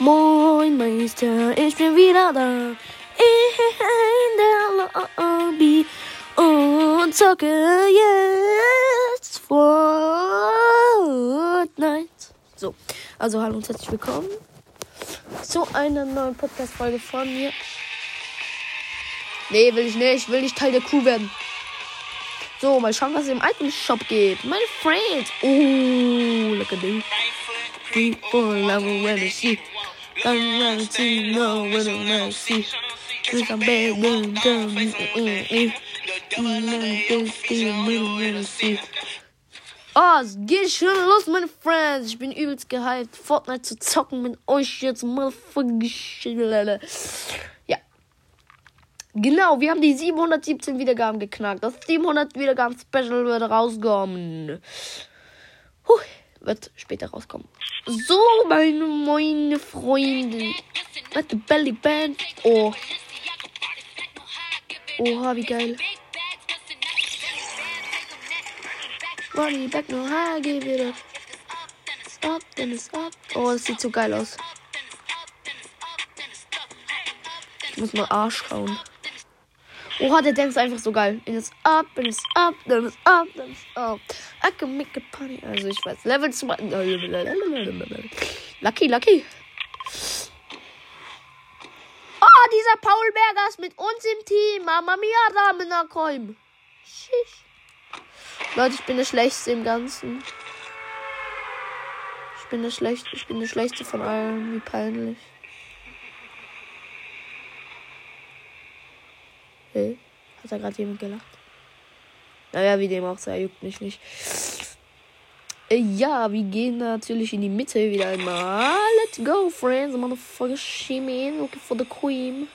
Moin Meister, ich bin wieder da. In der Lobby und zocke jetzt Fortnite. So, also hallo und herzlich willkommen zu einer neuen Podcast-Folge von mir. Nee, will ich nicht. Will nicht Teil der Crew werden. So, mal schauen, was im Item Shop geht. Meine Friends. Oh, look at this. People love when they see. I'm to know when I'm see. Cause I'm bad, when Oh, es geht schon los, meine Friends. Ich bin übelst gehypt, Fortnite zu zocken mit euch jetzt. Motherfucker. Ja. Genau, wir haben die 717 Wiedergaben geknackt. Das 700 Wiedergaben Special wird rauskommen. Huh, wird später rauskommen. So, meine, meine Freunde. Mit der Belly Band. Oh. Oha, wie geil. Money back no high, give it up. Up, then it's up. Oh, das sieht so geil aus. Ich muss mal Arsch schauen. Oha, der Dance ist einfach so geil. And it's up, and it's up, then it's up, then it's up. I can make. Also ich weiß, Level 2. Lucky, lucky. Oh, dieser Paul Berger ist mit uns im Team. Mama mia, Ramena Kolm. Schisch. Leute, ich bin der Schlechteste im Ganzen. Ich bin der Schlecht, ich bin der Schlechteste von allen. Wie peinlich. Hey, hat da gerade jemand gelacht? Naja, wie dem auch sei, juckt mich nicht. Äh, ja, wir gehen natürlich in die Mitte wieder einmal. Let's go, friends. Motherfucker, shimmy looking for the queen.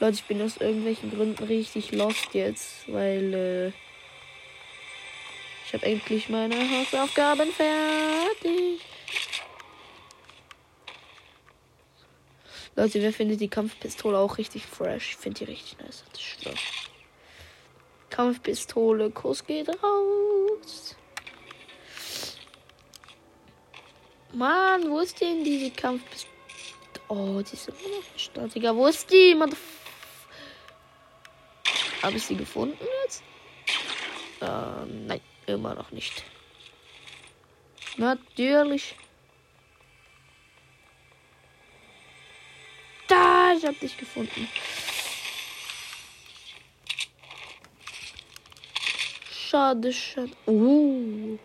Leute, ich bin aus irgendwelchen Gründen richtig lost jetzt, weil, äh, ich habe endlich meine Hausaufgaben fertig. Leute, wer findet die Kampfpistole auch richtig fresh? Ich finde die richtig nice. Das schwör. Kampfpistole, Kuss geht raus. Mann, wo ist denn diese Kampfpistole? Oh, die ist immer noch Start. Digga, wo ist die? Habe ich sie gefunden jetzt? Ähm, nein. Immer noch nicht. Natürlich. Da, ich hab dich gefunden. Schade, schade. Uh.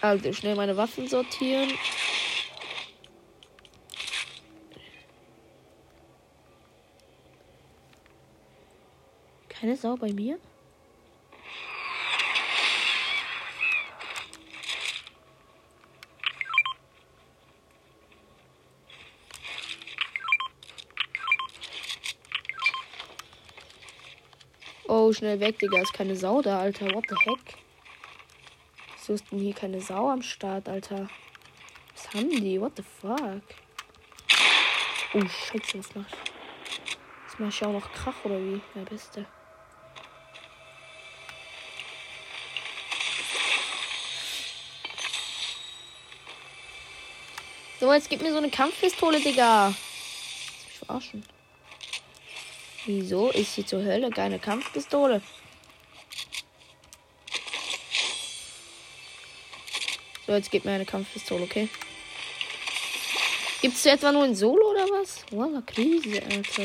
Also schnell meine Waffen sortieren. Keine Sau bei mir? Oh, schnell weg, Digga. Ist keine Sau da, Alter. What the heck? Wieso ist denn hier keine Sau am Start, Alter? Was haben die? What the fuck? Oh, Scheiße, was mach ich? Was mach ich auch noch Krach oder wie? Der Beste. So, jetzt gib mir so eine Kampfpistole, Digga. Ich verarschen. Wieso ist sie zur Hölle keine Kampfpistole? So, jetzt gib mir eine Kampfpistole, okay? Gibt es etwa nur ein Solo oder was? Wow, Krise, Alter.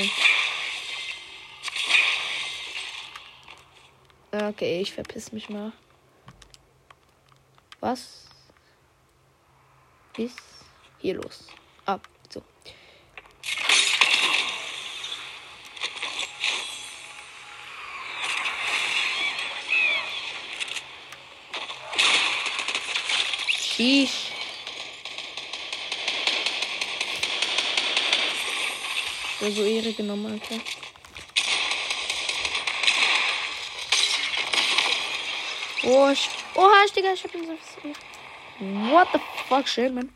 Okay, ich verpiss mich mal. Was ist hier los? Ab. So. Sheesh. Also Ehre genommen, Alter. Oh, ich, oha, Digga, ich hab ihn so. What the fuck, shit, man.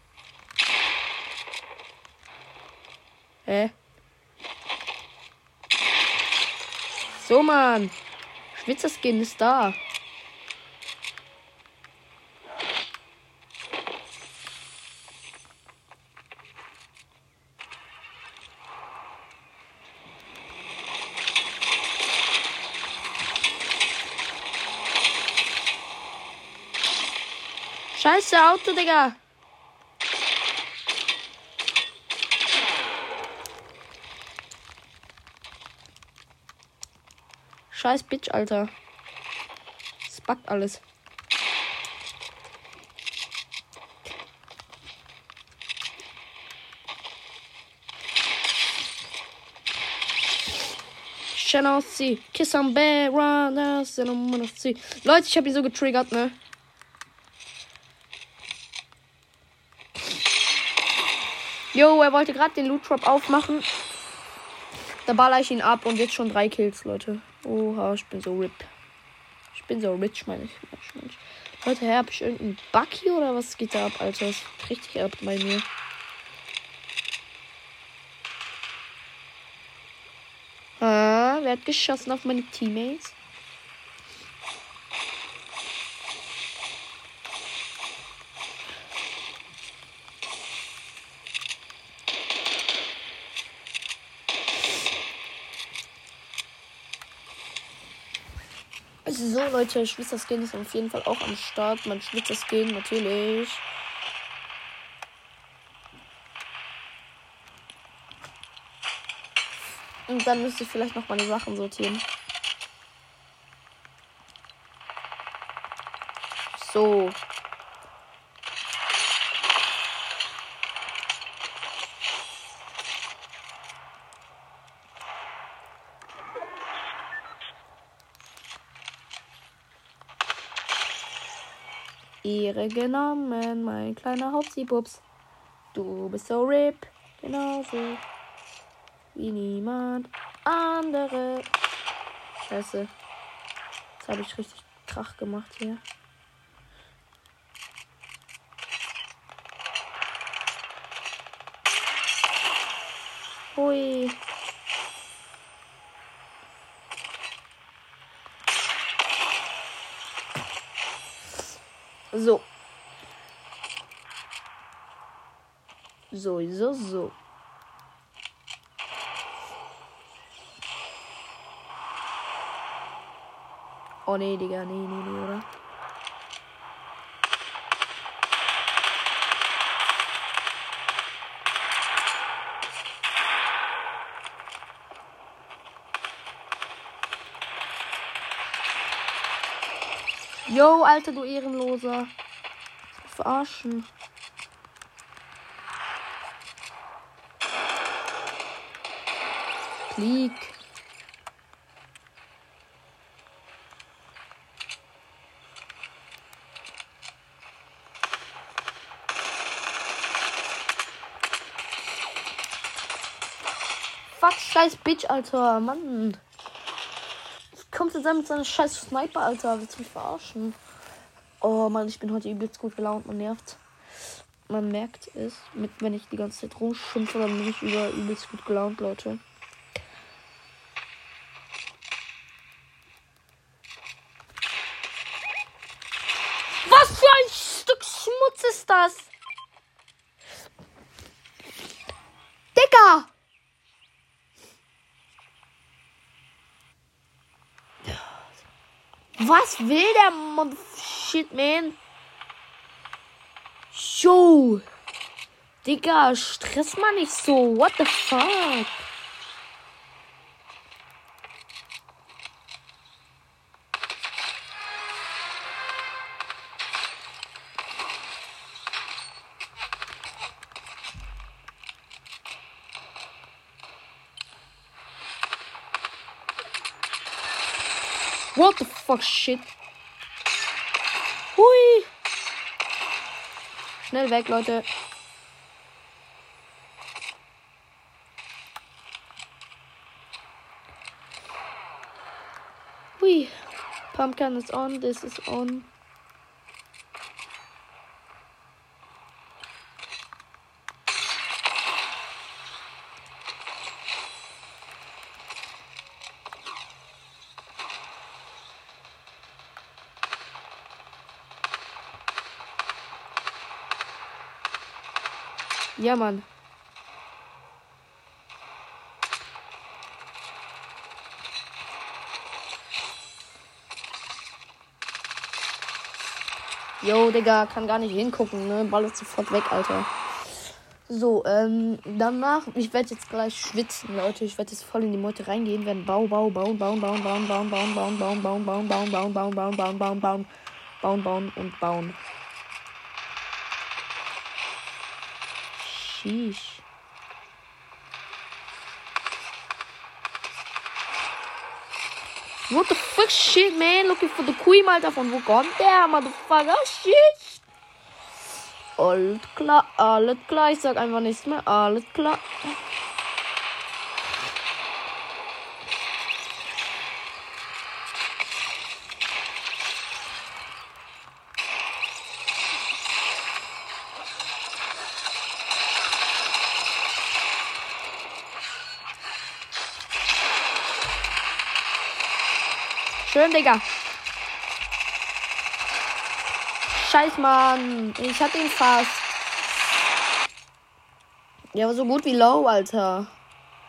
Hä? Mann. Schwitzerskin ist da. Scheiße, Auto, Digga. Scheiß Bitch, Alter. Es backt alles. Channel C. Kiss on Bear, Runners. Leute, ich hab ihn so getriggert, ne? Jo, er wollte gerade den Loot Drop aufmachen. Da baller ich ihn ab und jetzt schon drei Kills, Leute. Oha, ich bin so rip. Ich bin so rich, meine ich. Meine ich. Leute, hab ich irgendeinen Bug hier oder was geht da ab, Alter? Das ist richtig ab bei mir. Ah, wer hat geschossen auf meine Teammates? Leute, Schwitzerskin ist auf jeden Fall auch am Start. Mein Schwitzerskin, natürlich. Und dann müsste ich vielleicht noch meine Sachen sortieren. So. Ehre genommen, mein kleiner Hauptsiebubs. Du bist so RIP, genauso wie niemand andere. Scheiße. Jetzt habe ich richtig Krach gemacht hier. Hui. So. So, so, so. Oh nee, Digga, nee, nee, nee, oder? Yo, Alter, du Ehrenloser. Verarschen. Klick. Fuck, scheiß Bitch, Alter. Mann kommt jetzt mit seiner scheiß Sniper, Alter. Willst du mich verarschen? Oh Mann, ich bin heute übelst gut gelaunt. Man nervt. Man merkt es, mit, wenn ich die ganze Zeit rumschimpfe, dann bin ich über übelst gut gelaunt, Leute. Was für ein Stück Schmutz ist das? Digga! Will der Mon Shit, man? Yo. Digga, stress mal nicht so. What the fuck? What the fuck, shit. Hui. Schnell weg, Leute. Hui. Pumpkin is on. This is on. Ja, Mann. Jo, Digga, kann gar nicht hingucken, ne? Ball ist sofort weg, Alter. So, ähm, danach, ich werde jetzt gleich schwitzen, Leute. Ich werde jetzt voll in die Meute reingehen, werden Bau, Bau, bauen, bauen, bauen, bauen, bauen, bauen, bauen, bauen, bauen, bauen, bauen, bauen, bauen, bauen, bauen, bauen, bauen, bauen, bauen und bauen. Sheesh. What the fuck shit, man? Looking for the queen, Alter. Von wo kommt der, motherfucker? Shit. Alles klar, alles klar. Ich sag einfach nichts mehr. Alles klar. Schön, Digga. Scheiß, Mann. Ich hab ihn fast. Ja, aber so gut wie low, Alter.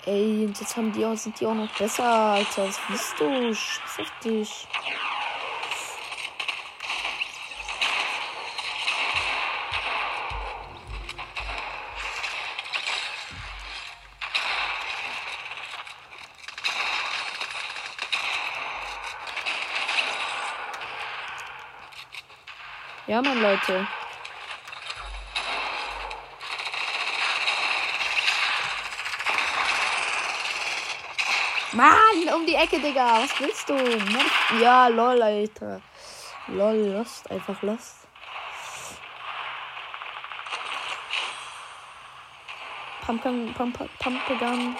Ey, und jetzt haben die auch, sind die auch noch besser, Alter. Was bist du? Scheiß auf dich. Ja, Mann, Leute. Mann, um die Ecke, Digga. Was willst du? Mann. Ja, lol, Alter. Lol, lost. Einfach lost. Pumpkin, Pumpkin, Pumpkin.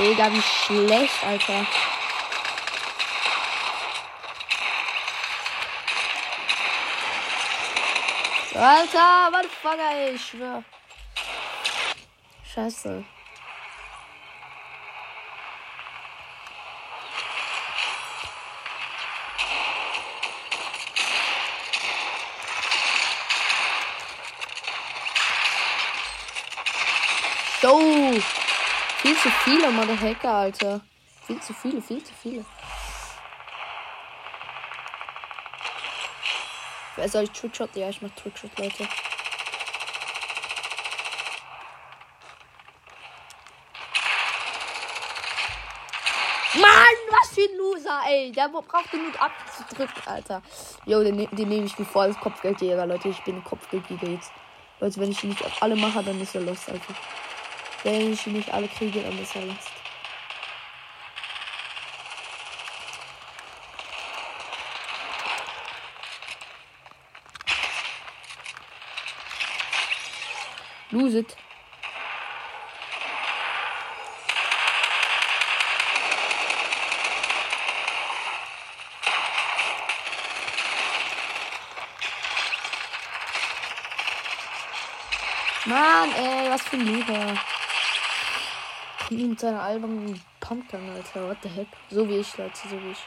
Digga, wie schlecht, Alter. Alter, Motherfucker, ich schwör. Scheiße. So. Viel zu viele Motherhacker, Alter. Viel zu viele, viel zu viele. Wer soll ich Trickshot? Ja, ich mach Trickshot, Leute. Mann, was für ein Loser, ey. Der braucht genug abzudrücken, Alter. Jo, den, den nehme ich wie vor als Kopfgeldjäger, Leute. Ich bin Kopfgeldjäger jetzt. Leute, wenn ich nicht alle mache, dann ist er los, Alter. Wenn ich nicht alle kriege, dann ist er los. Lose it. Mann, ey, was für ein Lieber. Mit seiner albernen Pumpgun, Alter. What the heck? So wie ich, Leute, so wie ich.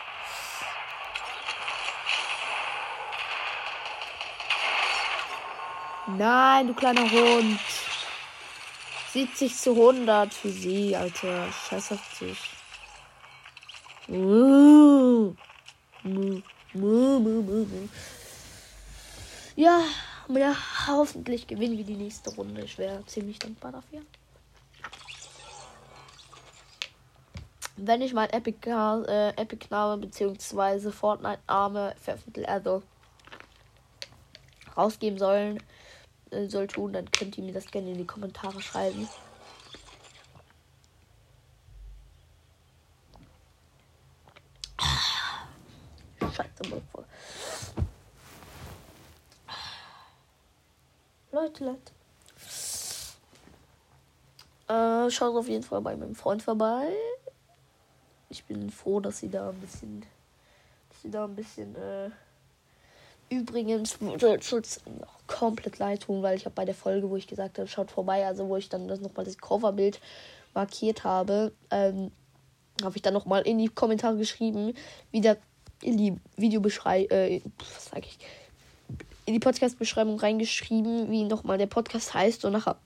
Nein, du kleiner Hund. 70 zu 100 für sie, Alter. Scheiß auf dich. Ja, ja, hoffentlich gewinnen wir die nächste Runde. Ich wäre ziemlich dankbar dafür. Wenn ich mein Epic, äh, Epic Name bzw. Fortnite Arme veröffentlichen, also rausgeben sollen, äh, soll tun, dann könnt ihr mir das gerne in die Kommentare schreiben. Scheiße, voll. Leute, Leute. Äh, schaut auf jeden Fall bei meinem Freund vorbei. Ich bin froh, dass sie da ein bisschen, dass sie da ein bisschen, äh, übrigens Schutz komplett leid tun, weil ich habe bei der Folge, wo ich gesagt habe, schaut vorbei, also wo ich dann das nochmal das Coverbild markiert habe, ähm, habe ich dann nochmal in die Kommentare geschrieben, wie der in die Videobeschreibung, äh, was sag ich, in die Podcast-Beschreibung reingeschrieben, wie nochmal der Podcast heißt und nachher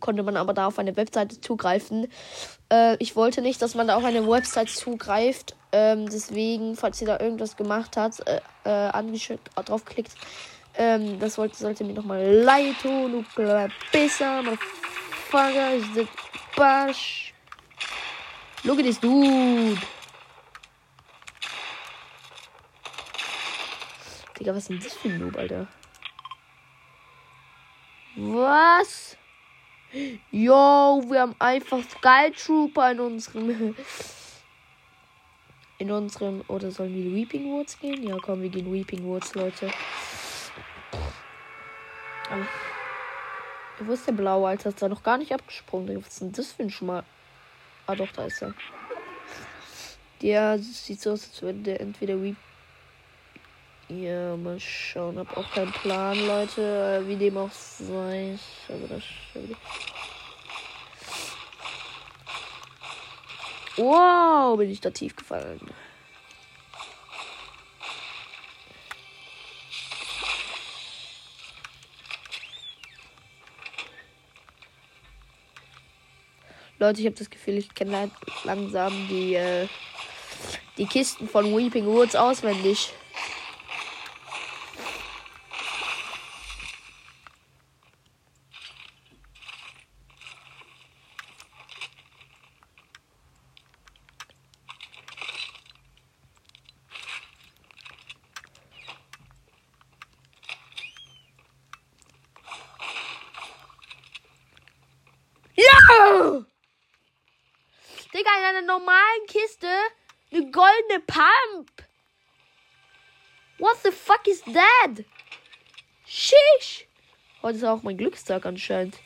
konnte man aber da auf eine Webseite zugreifen. Äh, ich wollte nicht, dass man da auf eine Website zugreift. Ähm, deswegen, falls ihr da irgendwas gemacht habt, äh, äh, draufklickt, ähm, das wollte, sollte mir nochmal leid tun. Du besser, motherfucker, the bash. Look at this dude. Digga, was ist denn das für ein Noob, Alter? Was? Yo, wir haben einfach Sky Trooper in unserem. In unserem. Oder sollen wir Weeping Woods gehen? Ja, komm, wir gehen Weeping Woods, Leute. Aber, wo ist der blaue, Alter? Ist da noch gar nicht abgesprungen. Was ist denn das für ein Schmal? Ah, doch, da ist er. Der sieht so aus, als würde der entweder Weep. Ja, mal schauen. Hab auch keinen Plan, Leute. Wie dem auch sei. Aber das. Wow, bin ich da tief gefallen. Leute, ich habe das Gefühl, ich kenne langsam die, äh, die Kisten von Weeping Woods auswendig. normalen Kiste eine goldene Pump. What the that? Shish. Heute ist auch mein Glückstag anscheinend.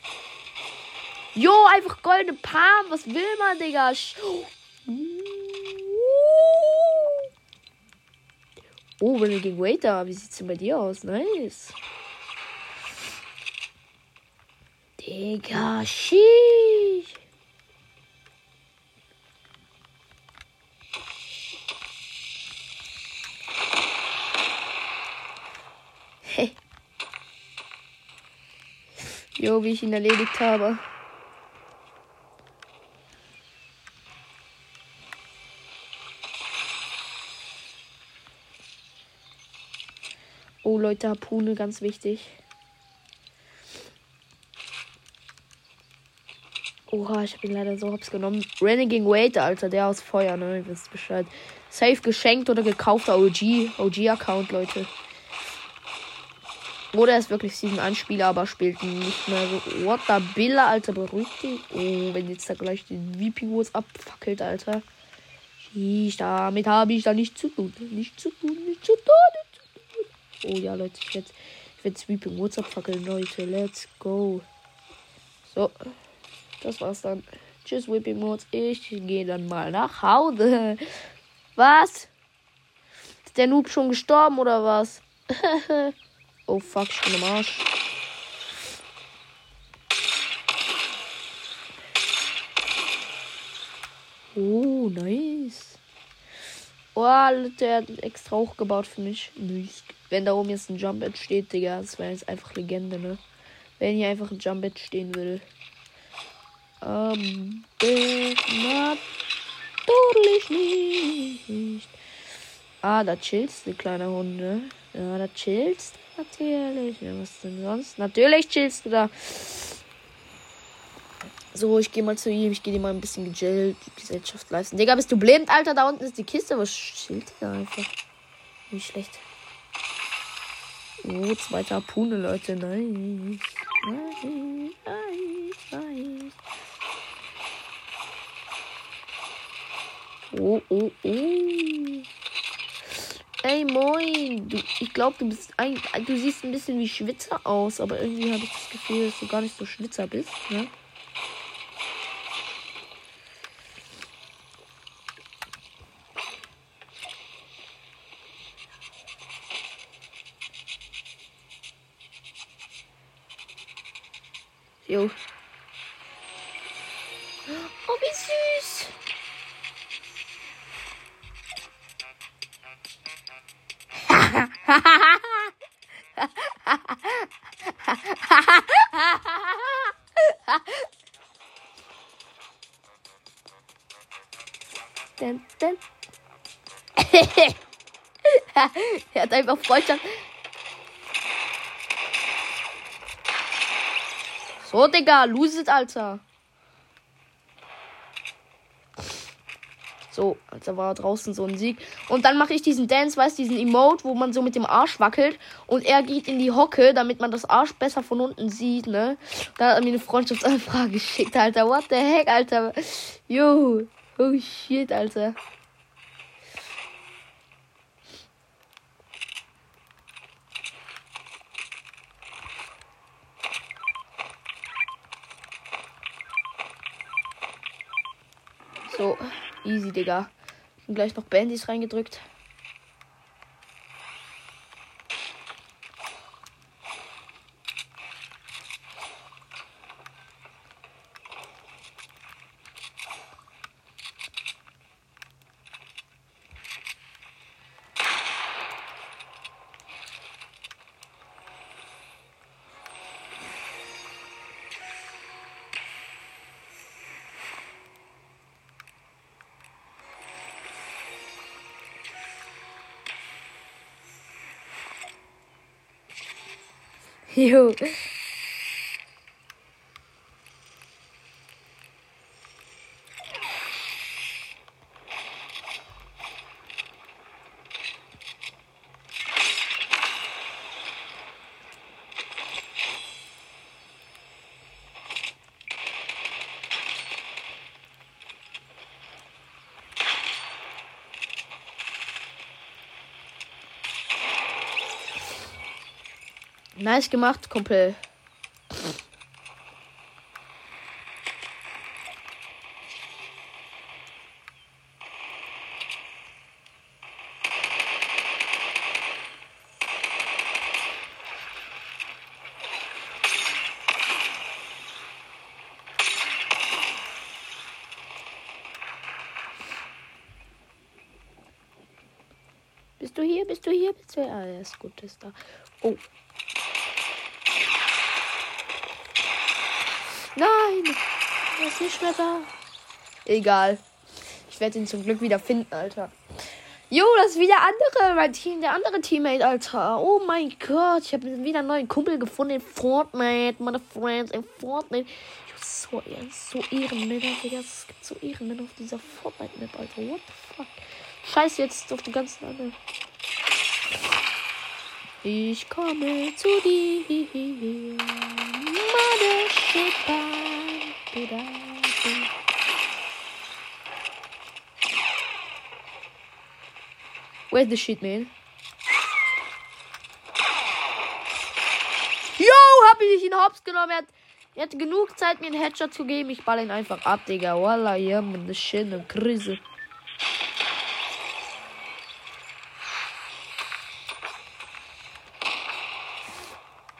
Jo, einfach goldene Pump. Was will man, Digga? Oh, wenn wir gegen Waiter. Wie sieht's denn bei dir aus? Nice. Digga, sheesh. Wie ich ihn erledigt habe. Oh Leute, Harpune, ganz wichtig. Oha, ich ihn leider so hops genommen. Reneging Wait, Alter, der aus Feuer, ne? Ihr wisst Bescheid. Safe geschenkt oder gekaufter OG. OG-Account, Leute. Oder er ist wirklich Season 1 Spieler, aber spielt nicht mehr so. What the Billa, Alter, beruhigt dich. Oh, wenn jetzt da gleich den VP Wars abfackelt, Alter. Ich, damit habe ich da nichts zu tun. Nicht zu tun, nicht zu tun, nicht zu tun. Oh ja, Leute, ich werde ich werd Sweeping Woods abfackeln, Leute. Let's go. So, das war's dann. Tschüss, Whipping Woods. Ich gehe dann mal nach Hause. Was? Ist der Noob schon gestorben oder was? Oh fuck, ich bin am Arsch. Oh, nice. Oh, der hat extra hochgebaut für mich. Nicht. Wenn da oben jetzt ein Jump entsteht, Digga, das wäre jetzt einfach Legende, ne? Wenn hier einfach ein Jump stehen würde. Ähm, natürlich nicht. Ah, da chillst du, kleiner Hunde. Ja, da chillst Natürlich. Was denn sonst? Natürlich chillst du da. So, ich gehe mal zu ihm. Ich gehe dir mal ein bisschen Gesellschaft leisten. Digga, bist du blind, Alter? Da unten ist die Kiste. Was chillt da einfach? Nicht schlecht. Oh, zweiter Harpune, Leute. Nice. Nice, nice, nice. Oh, oh, oh. Ey, moin. Du, ich glaube, du bist ein, du siehst ein bisschen wie Schwitzer aus, aber irgendwie habe ich das Gefühl, dass du gar nicht so Schwitzer bist, ne? Jo. er hat einfach Freundschaft. So, Digga, lose it, Alter. So, also war draußen so ein Sieg. Und dann mache ich diesen Dance, weißt diesen Emote, wo man so mit dem Arsch wackelt. Und er geht in die Hocke, damit man das Arsch besser von unten sieht, ne? Da hat er mir eine Freundschaftsanfrage geschickt, Alter. What the heck, Alter? Yo. Oh shit, Alter. So, easy, Digga. Und gleich noch Bandys reingedrückt. Jo. Nice gemacht, Kumpel. Bist du hier? Bist du hier? Bist du hier? Ah, er ist gut, ist da. Oh. Nein! Er ist nicht mehr da. Egal. Ich werde ihn zum Glück wieder finden, Alter. Jo, das ist wieder andere, mein Team, der andere Teammate, Alter. Oh mein Gott, ich habe wieder einen neuen Kumpel gefunden in Fortnite, meine Friends in Fortnite. Jo, so, ja, so Ehrenmänner, Digga. Es gibt so Ehrenmänner auf dieser Fortnite-Map, Alter. What the fuck? Scheiße, jetzt auf die ganzen anderen. Ich komme zu dir. Where's the shit, man? Yo, hab ich ihn hops genommen. Er, hat, er hatte genug Zeit, mir einen Headshot zu geben. Ich ball ihn einfach ab, Digga. Wallah, ja, man, das shit, eine Krise.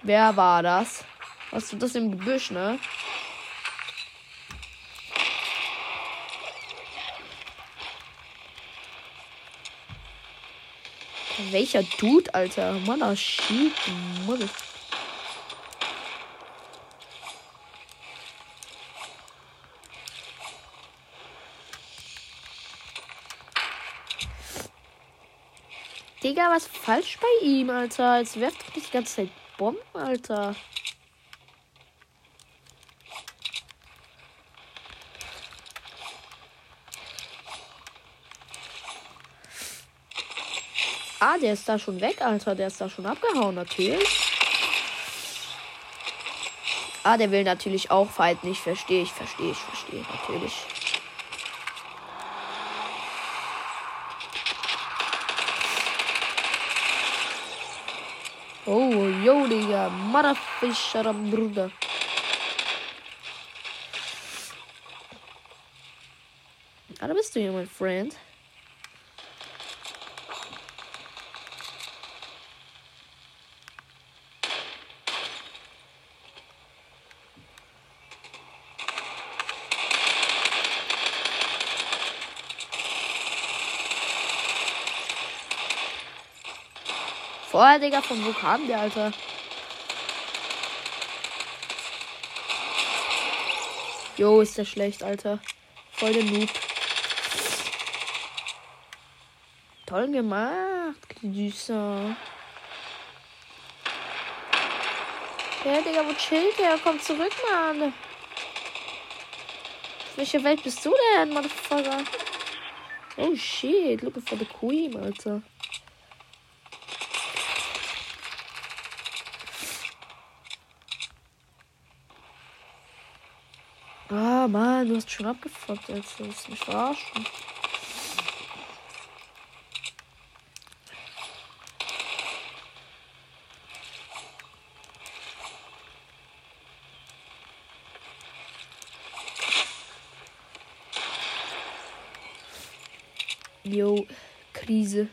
Wer war das? Was ist das im Gebüsch, ne? Welcher Dude, Alter? Mann, oh, shit. Mann. Digga, was falsch bei ihm, Alter? Jetzt werft doch nicht die ganze Zeit Bomben, Alter. Ah, der ist da schon weg, Alter. Der ist da schon abgehauen, natürlich. Ah, der will natürlich auch fighten. Ich verstehe, ich verstehe, ich verstehe, natürlich. Oh, yo, Digga. Motherfischer, Bruder. Ah, da bist du hier, mein Freund. Vorher, Digga, von wo kam der, Alter? Jo, ist der schlecht, Alter. Voll der Noob. Toll gemacht, Süßer. Ja, Digga, wo chillt der? Komm zurück, Mann. Welche Welt bist du denn, Motherfucker? Oh shit, looking for the queen, Alter. Mann, du hast schon abgefuckt, Alter. Das ist nicht verarschen. Jo, Krise.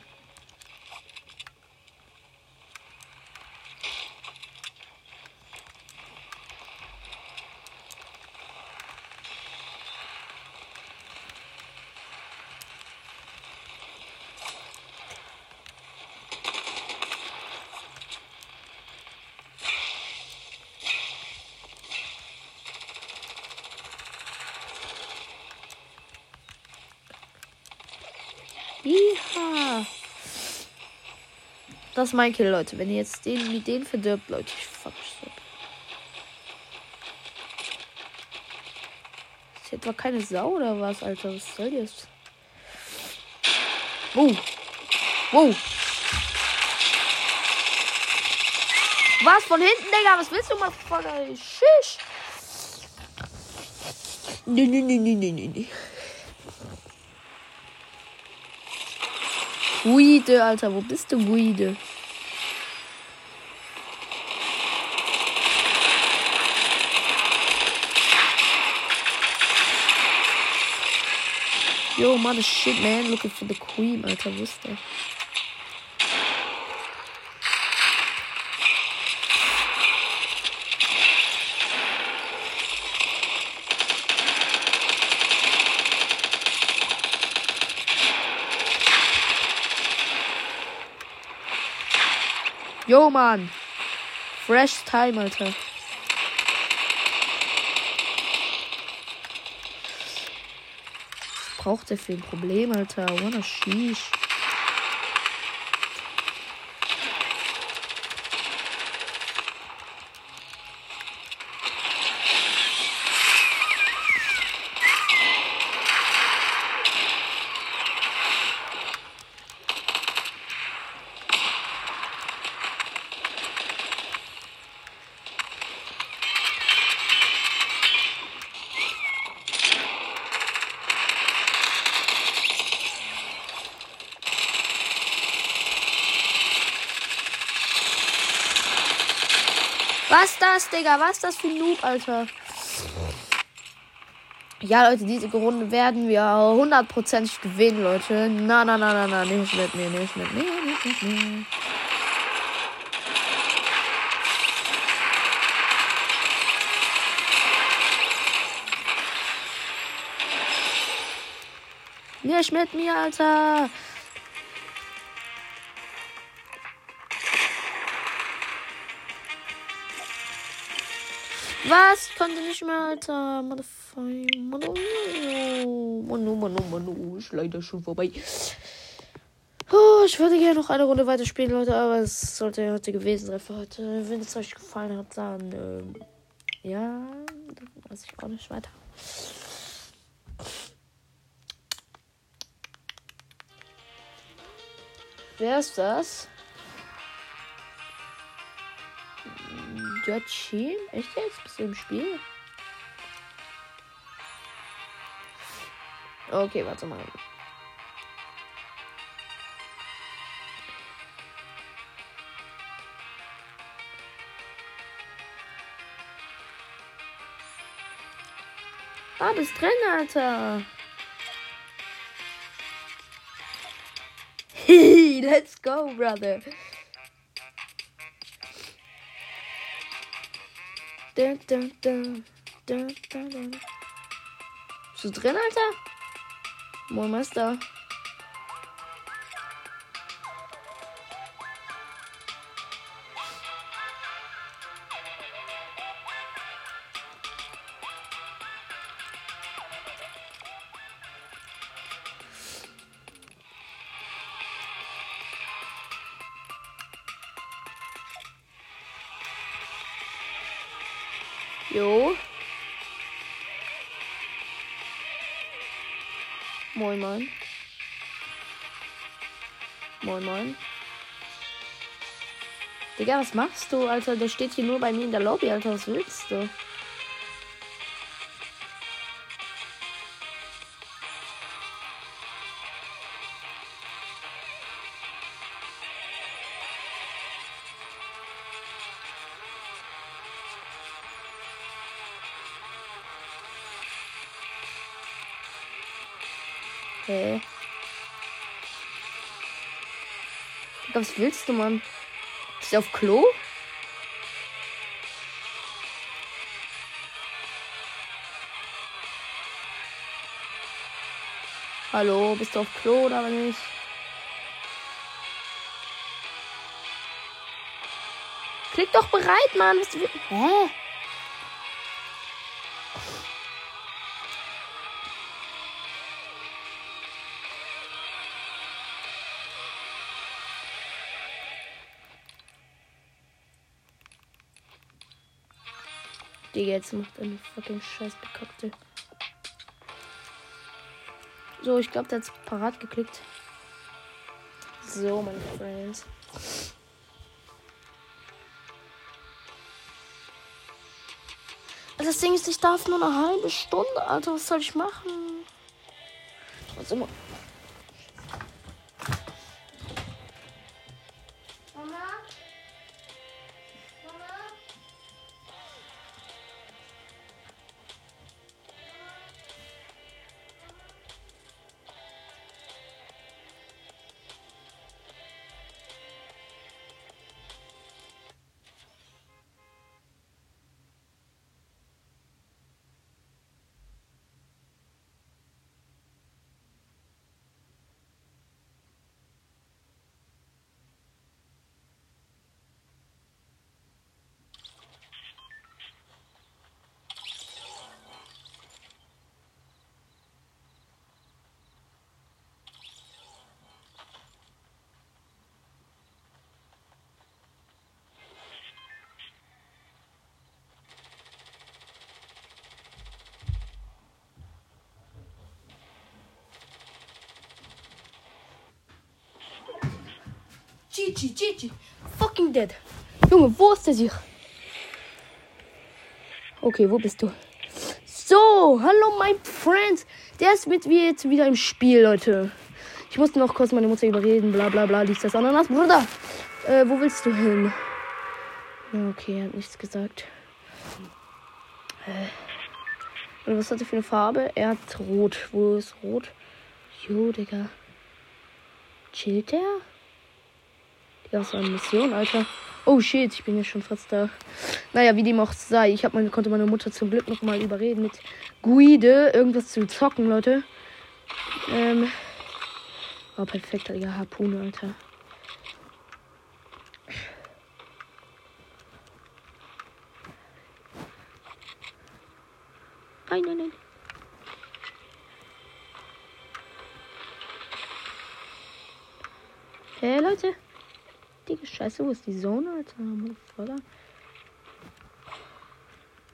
Ja. Das ist mein Kill, Leute. Wenn ihr jetzt den mit den verdirbt, Leute, ich fuck so. Ist etwa keine Sau oder was, Alter? Was soll das? Wow. Wow. Was von hinten, Digga? Was willst du mal Schisch? Nee, nee, nee, nee, nee, nee. Guide, Alter, wo bist du, Guide? Yo, mother shit, man. Looking for the queen, Alter. Wo ist der? Yo, Mann. Fresh Time, Alter. Braucht der für ein Problem, Alter? Wanna sheesh. Digga? Was das für ein Noob, Alter? Ja, Leute, diese Runde werden wir hundertprozentig gewinnen, Leute. Na, na, na, na, na, nicht mit mir, nicht mit mir, nicht mit mir. Nicht mit mir, Alter. Was? Ich konnte nicht mehr, Alter. Motherfucker. Manu, Manu, Manu, Manu. Ist leider schon vorbei. Oh, ich würde gerne noch eine Runde weiterspielen, Leute, aber es sollte heute gewesen sein für heute. Wenn es euch gefallen hat, dann ähm, ja, dann weiß ich auch nicht weiter. Wer ist das? Götchi? Echt jetzt? Bist du im Spiel? Okay, warte mal. Ah, bist drin, Alter. Let's go, brother. Bist du drin, Alter? Moin, Meister. Moin, moin. Moin, moin. Digga, was machst du, Alter? Der steht hier nur bei mir in der Lobby, Alter. Was willst du? Was willst du, Mann? Ist der auf Klo? Hallo, bist du auf Klo oder nicht? Klick doch bereit, Mann. Hä? Digga, jetzt macht eine fucking scheiß bekackte. So, ich glaube, der hat parat geklickt. So, meine Friends. Das Ding ist, ich darf nur eine halbe Stunde, Alter. Was soll ich machen? Was immer. Gigi, Gigi. Fucking dead. Junge, wo ist der sich? Okay, wo bist du? So, hallo, mein Friend. Der ist mit mir jetzt wieder im Spiel, Leute. Ich musste noch kurz meine Mutter überreden, bla bla bla, dies, das, Ananas. Bruder, äh, wo willst du hin? Okay, er hat nichts gesagt. Äh, was hat er für eine Farbe? Er hat rot. Wo ist rot? Jo, Digga. Chillt der? Was war eine Mission, Alter. Oh shit, ich bin ja schon fast da. Naja, wie dem auch sei. Ich hab meine, konnte meine Mutter zum Glück noch mal überreden, mit Guide irgendwas zu zocken, Leute. Ähm. Oh, perfekt, Digga. Harpune, Alter. Nein, nein, nein. Hey, Leute. Dicke Scheiße, wo ist die Zone, Alter? Motherfucker.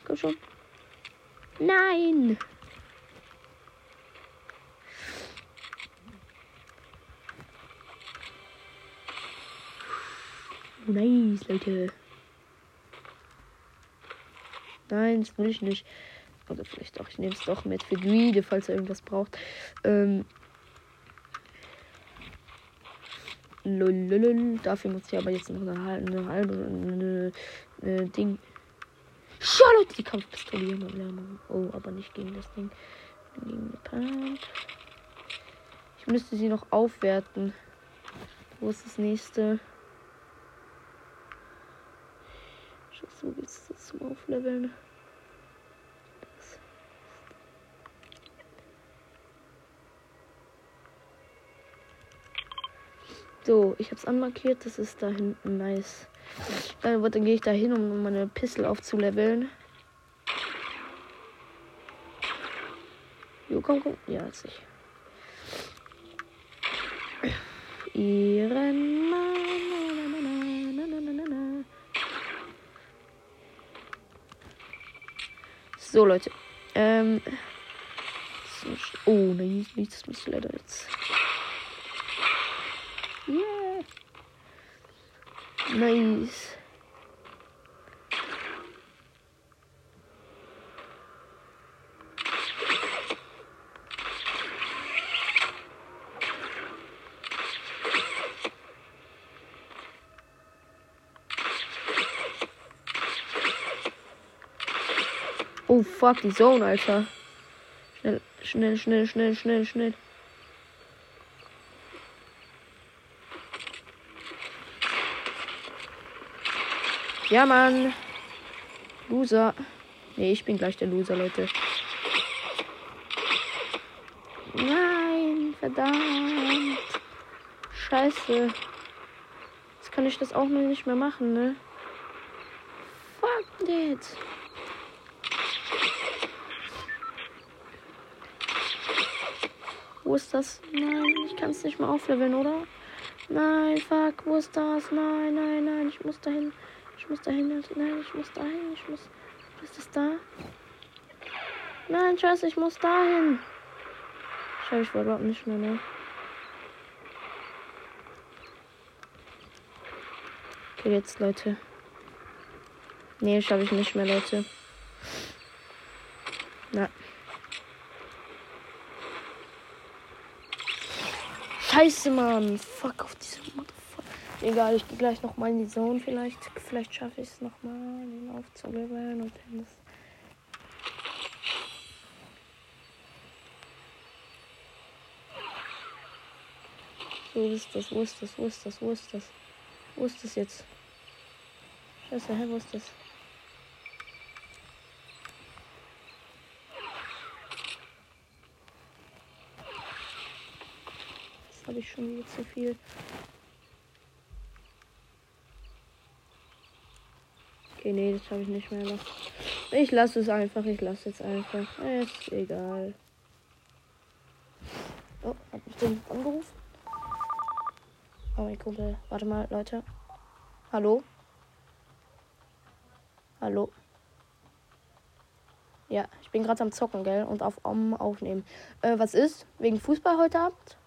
Komm schon. Nein! Nice, Leute. Nein, das will ich nicht. Oder vielleicht doch, ich nehme es doch mit für Guide, falls er irgendwas braucht. Ähm. Lululul. Dafür muss ich aber jetzt noch eine halbe, eine halbe eine, eine Ding. Leute, die Kampfpistole hier mal. Oh, aber nicht gegen das Ding. Gegen die Pump. Ich müsste sie noch aufwerten. Wo ist das nächste? Scheiße, wo geht's das zum Aufleveln? Das. So, ich hab's anmarkiert. Das ist da hinten nice. Dann, wird- dann gehe ich da hin, um meine Pistol aufzuleveln. Jo, komm, komm. Ja, ist ich. Ihren Mann. So, Leute. Ähm. Oh, nice, nice, müsste leider jetzt. Nice. Oh fuck, die Zone, Alter. Schnell, schnell, schnell, schnell, schnell, schnell. Ja, Mann. Loser. Nee, ich bin gleich der Loser, Leute. Nein, verdammt. Scheiße. Jetzt kann ich das auch noch nicht mehr machen, ne? Fuck it. Wo ist das? Nein, ich kann es nicht mal aufleveln, oder? Nein, fuck, wo ist das? Nein, nein, nein, ich muss dahin. Ich muss dahin. Nein, ich muss dahin. Ich muss. Ist das da? Nein, scheiße, ich muss dahin. Scheiße, ich war überhaupt nicht mehr, ne? Okay, jetzt, Leute. Nee, schaffe ich nicht mehr, Leute. Na. Scheiße, Mann. Fuck auf diese Motherfucker. Egal, ich gehe gleich noch mal in die Zone. Vielleicht, vielleicht schaffe ich es noch mal, den aufzuleveln und dann das. So, wo ist das? Wo ist das? Wo ist das? Wo ist das? Wo ist das jetzt? Scheiße, hä, wo ist das? Das habe ich schon wieder zu viel. Okay, nee, das habe ich nicht mehr. Ich lasse es einfach. Ich lasse es einfach. Ist egal. Oh, hat mich den angerufen? Oh, mein Kumpel. Warte mal, Leute. Hallo? Hallo? Ja, ich bin gerade am Zocken, gell? Und auf um, aufnehmen. Äh, was ist? Wegen Fußball heute Abend?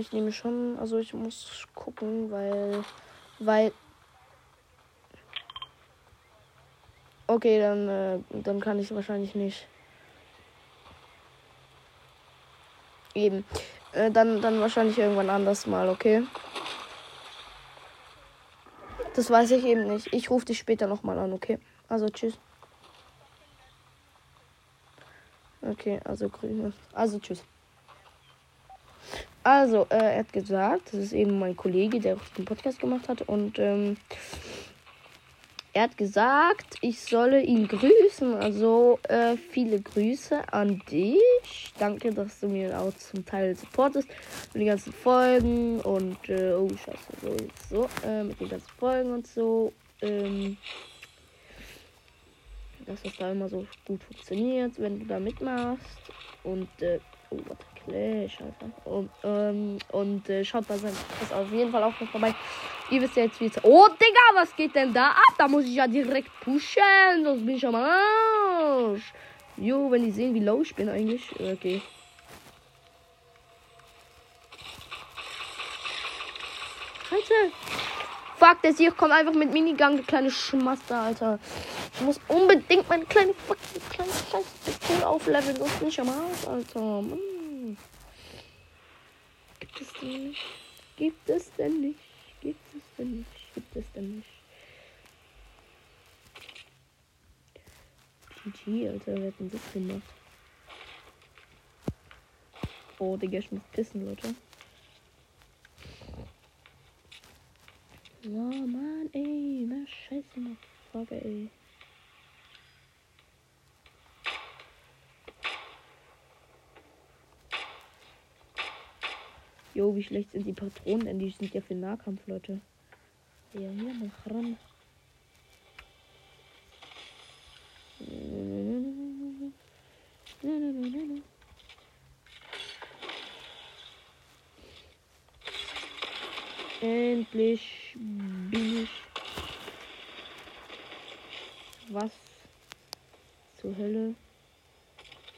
Ich nehme schon, also ich muss gucken, weil, weil. Okay, dann, äh, dann kann ich wahrscheinlich nicht. Eben. Äh, dann, dann wahrscheinlich irgendwann anders mal, okay? Das weiß ich eben nicht. Ich rufe dich später nochmal an, okay? Also tschüss. Okay, also grüne. Also tschüss. Also, äh, er hat gesagt, das ist eben mein Kollege, der auch den Podcast gemacht hat. Und ähm, er hat gesagt, ich solle ihn grüßen. Also, äh, viele Grüße an dich. Danke, dass du mir auch zum Teil supportest. Mit den ganzen Folgen und, äh, oh, scheiße, so, jetzt so, äh, mit den ganzen Folgen und so. Ähm, dass das da immer so gut funktioniert, wenn du da mitmachst. Und, äh, oh, warte. Clash, Alter. Und, ähm, und äh, schaut bei seinem Podcast auf jeden Fall auch noch vorbei. Ihr wisst ja jetzt, wie es. Oh, Digga, was geht denn da ab? Da muss ich ja direkt pushen. Sonst bin ich am Arsch. Jo, wenn die sehen, wie low ich bin eigentlich. Okay. Scheiße. Fuck, der Sieg kommt einfach mit Minigang, der kleine Schmaster, Alter. Ich muss unbedingt meine kleine fucking kleine scheiß Pistole aufleveln, sonst bin ich am Arsch, Alter. Mann. Gibt es denn nicht? Gibt es denn nicht? Gibt es denn nicht? Gibt es denn nicht? GG, Alter, wer hat denn das gemacht? Oh, Digga, ich muss pissen, Leute. Oh Mann, ey, na scheiße, Frage, ey. Jo, wie schlecht sind die Patronen denn? Die sind ja für Nahkampf, Leute. Ja, hier, mach ran. Endlich bin ich. Was zur Hölle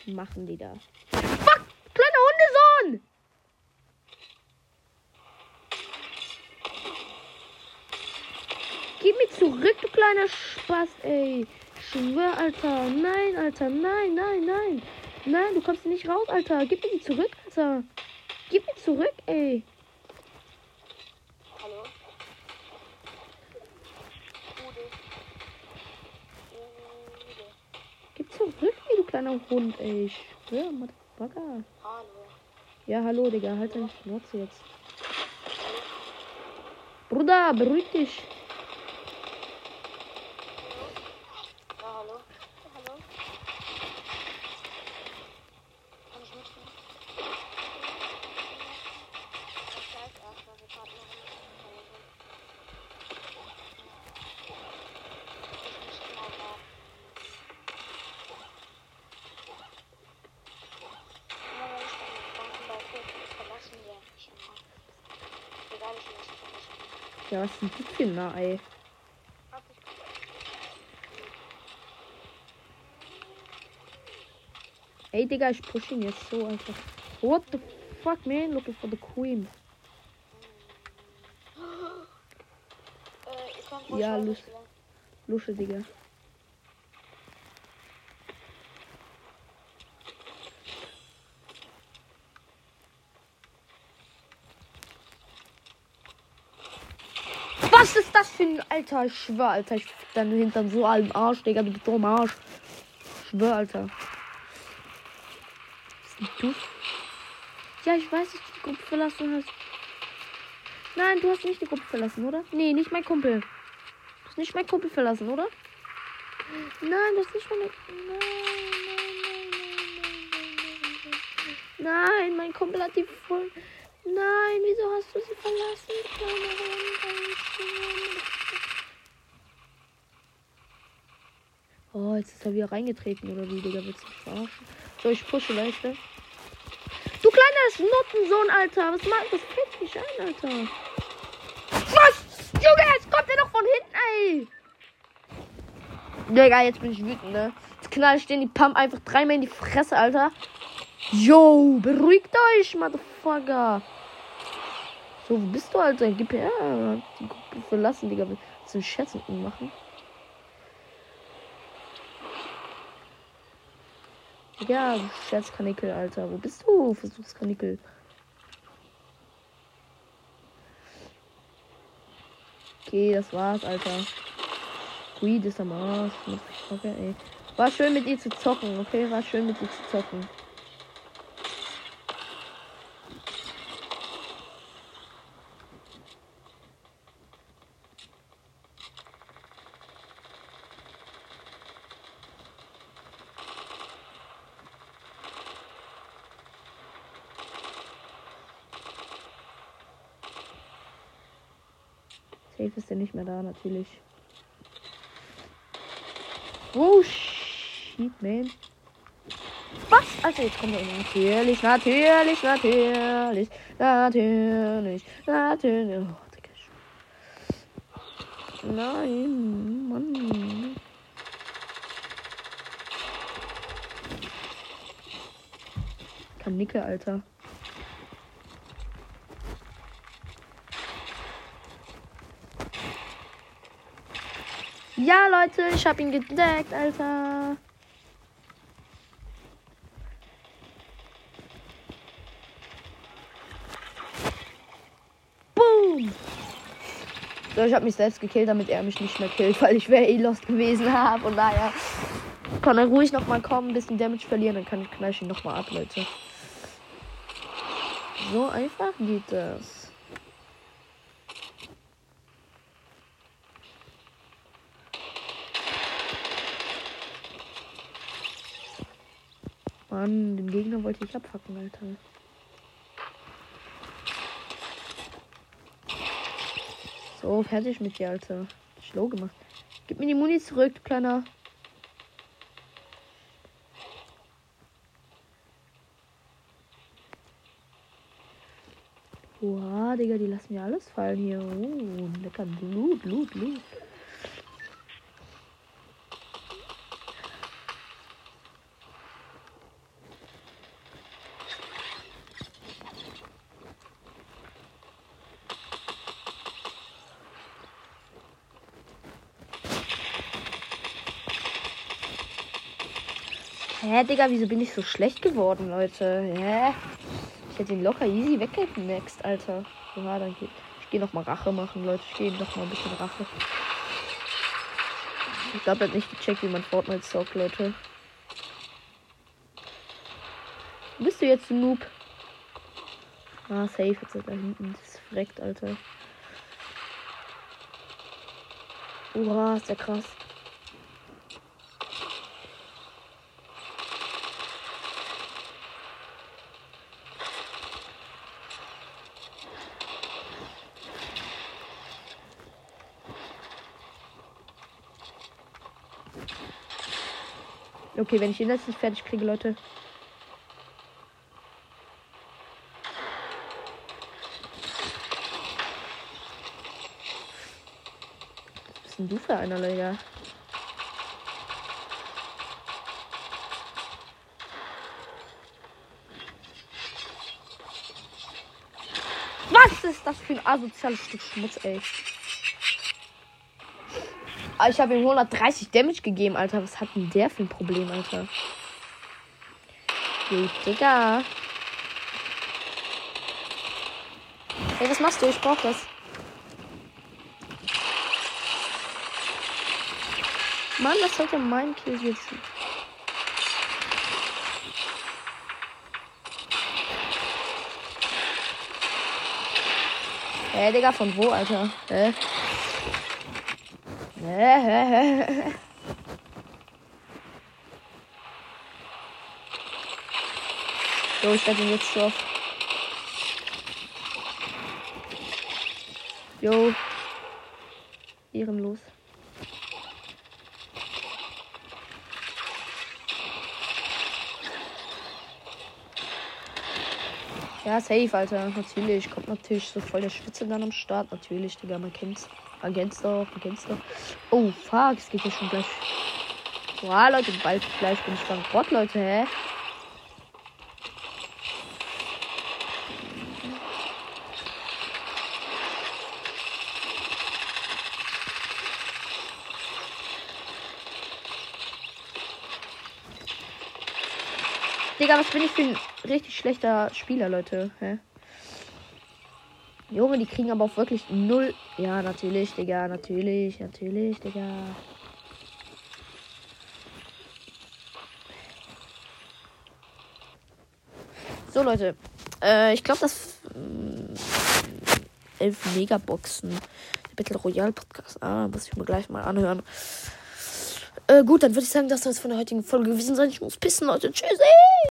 machen die da? Fuck! Kleiner Hundesohn! Mir zurück, du kleiner Spaß, ey. Schwör, Alter. Nein, Alter. Nein, nein, nein. Nein, du kommst nicht raus, Alter. Gib mir die zurück, Alter. Gib mir zurück, ey. Hallo? Ude. Ude. Gib zurück, ey, du kleiner Hund, ey. Ich schwör, Motherfucker. Hallo. Ja, hallo, Digga. Halt deine Schnauze jetzt. Bruder, beruhig dich. Ja, hallo. Ja, hallo. Kann ich mitspielen? Ich weiß erst, weil wir gerade noch nicht Ich muss immer warten. Immer wenn ich meine Gedanken bei Facebook verlassen, die mich immer. Egal, ich lasse Ja, was ist ein Na, ey? Ey, Digga, ich push ihn jetzt so, Alter. What the fuck, man? Looking for the queen. Äh, Ja, spielen. Lusche, Digga. Was ist das für ein Alter? Ich schwör, Alter. Ich fick deinen Hintern so am Arsch, Digga. Du bist so am Arsch. Schwör, Alter. Was bist du? Ja, ich weiß, dass du die Gruppe verlassen hast. Nein, du hast nicht die Gruppe verlassen, oder? Nee, nicht mein Kumpel. Du hast nicht mein Kumpel verlassen, oder? Nein, das ist nicht meine. Nein, nein, nein, nein, nein, nein, nein, nein. Nein, mein Kumpel hat die voll. Nein, wieso hast du sie verlassen? kleiner Hund? Oh, jetzt ist er wieder reingetreten, oder wie, Digga? Willst du mich verarschen? So, ich pushe, weißt du? Du kleiner Schnuttensohn, Alter. Was macht das? Fällt mich ein, Alter. Was? Junge, jetzt kommt er doch von hinten, ey. Digga, jetzt bin ich wütend, ne? Jetzt knall ich den die Pump einfach dreimal in die Fresse, Alter. Yo, beruhigt euch, Motherfucker. So, wo bist du, Alter? Gib her. Die Gruppe verlassen, Digga. Willst du einen Scherz mit ihm machen? Ja, Scherzkanickel, Alter. Wo bist du? Versuchskanickel. Okay, das war's, Alter. Greed ist am Arsch. War schön mit ihr zu zocken, okay? War schön mit ihr zu zocken. Safe ist er nicht mehr da, natürlich. Oh, shit, man. Was? Also, jetzt kommt er natürlich, natürlich, natürlich, natürlich, natürlich. Oh, Digga. Nein, Mann. Kanicke, Alter. Ja, Leute, ich hab ihn gedeckt, Alter. Boom. So, ich habe mich selbst gekillt, damit er mich nicht mehr killt, weil ich wäre eh lost gewesen habe. Und naja, kann er ruhig noch mal kommen, ein bisschen Damage verlieren, dann kann ich knall ich ihn noch mal ab, Leute. So einfach geht das. Mann, den Gegner wollte ich abfacken, Alter. So, fertig mit dir, Alter. Schlau gemacht. Gib mir die Muni zurück, du kleiner. Oha, Digga, die lassen mir alles fallen hier. Oh, lecker Blut, Blut, Blut. Hä, Digga, wieso bin ich so schlecht geworden, Leute? Hä? Ich hätte ihn locker easy weggemaxt, Alter. Ja, dann geht. Ich gehe nochmal Rache machen, Leute. Ich gehe nochmal ein bisschen Rache. Ich glaube, er hat nicht gecheckt, wie man Fortnite zockt, Leute. Bist du jetzt, du Noob? Ah, safe, jetzt ist er da hinten. Das ist verreckt, Alter. Hurra, ist der krass. Okay, wenn ich ihn jetzt nicht fertig kriege, Leute. Was bist denn du für einer, Digga? Was ist das für ein asoziales Stück Schmutz, ey? Ah, Ich habe ihm 130 Damage gegeben, Alter. Was hat denn der für ein Problem, Alter? Jo, Digga. Hey, was machst du? Ich brauch das. Mann, das sollte mein Kill jetzt. Hey, Digga, von wo, Alter? Hä? So, ich werde ihn jetzt drauf. Jo. Ehrenlos. Ja, safe, Alter. Natürlich. Kommt natürlich so voll der Schwitze dann am Start. Natürlich, Digga, man kennt's. Kennt's doch, kennt's doch. Oh, fuck, es geht ja schon gleich. Boah, Leute, bald gleich bin ich bankrott, Leute, hä? Digga, was bin ich für ein richtig schlechter Spieler, Leute? Hä? Junge, die kriegen aber auch wirklich null. Ja, natürlich, Digga, natürlich, natürlich, Digga. So, Leute. Äh, ich glaube, das. Äh, elf Megaboxen. Battle Royale Podcast. Ah, muss ich mir gleich mal anhören. Äh, gut, dann würde ich sagen, das soll es von der heutigen Folge gewesen sein. Ich muss pissen, Leute. Tschüssi!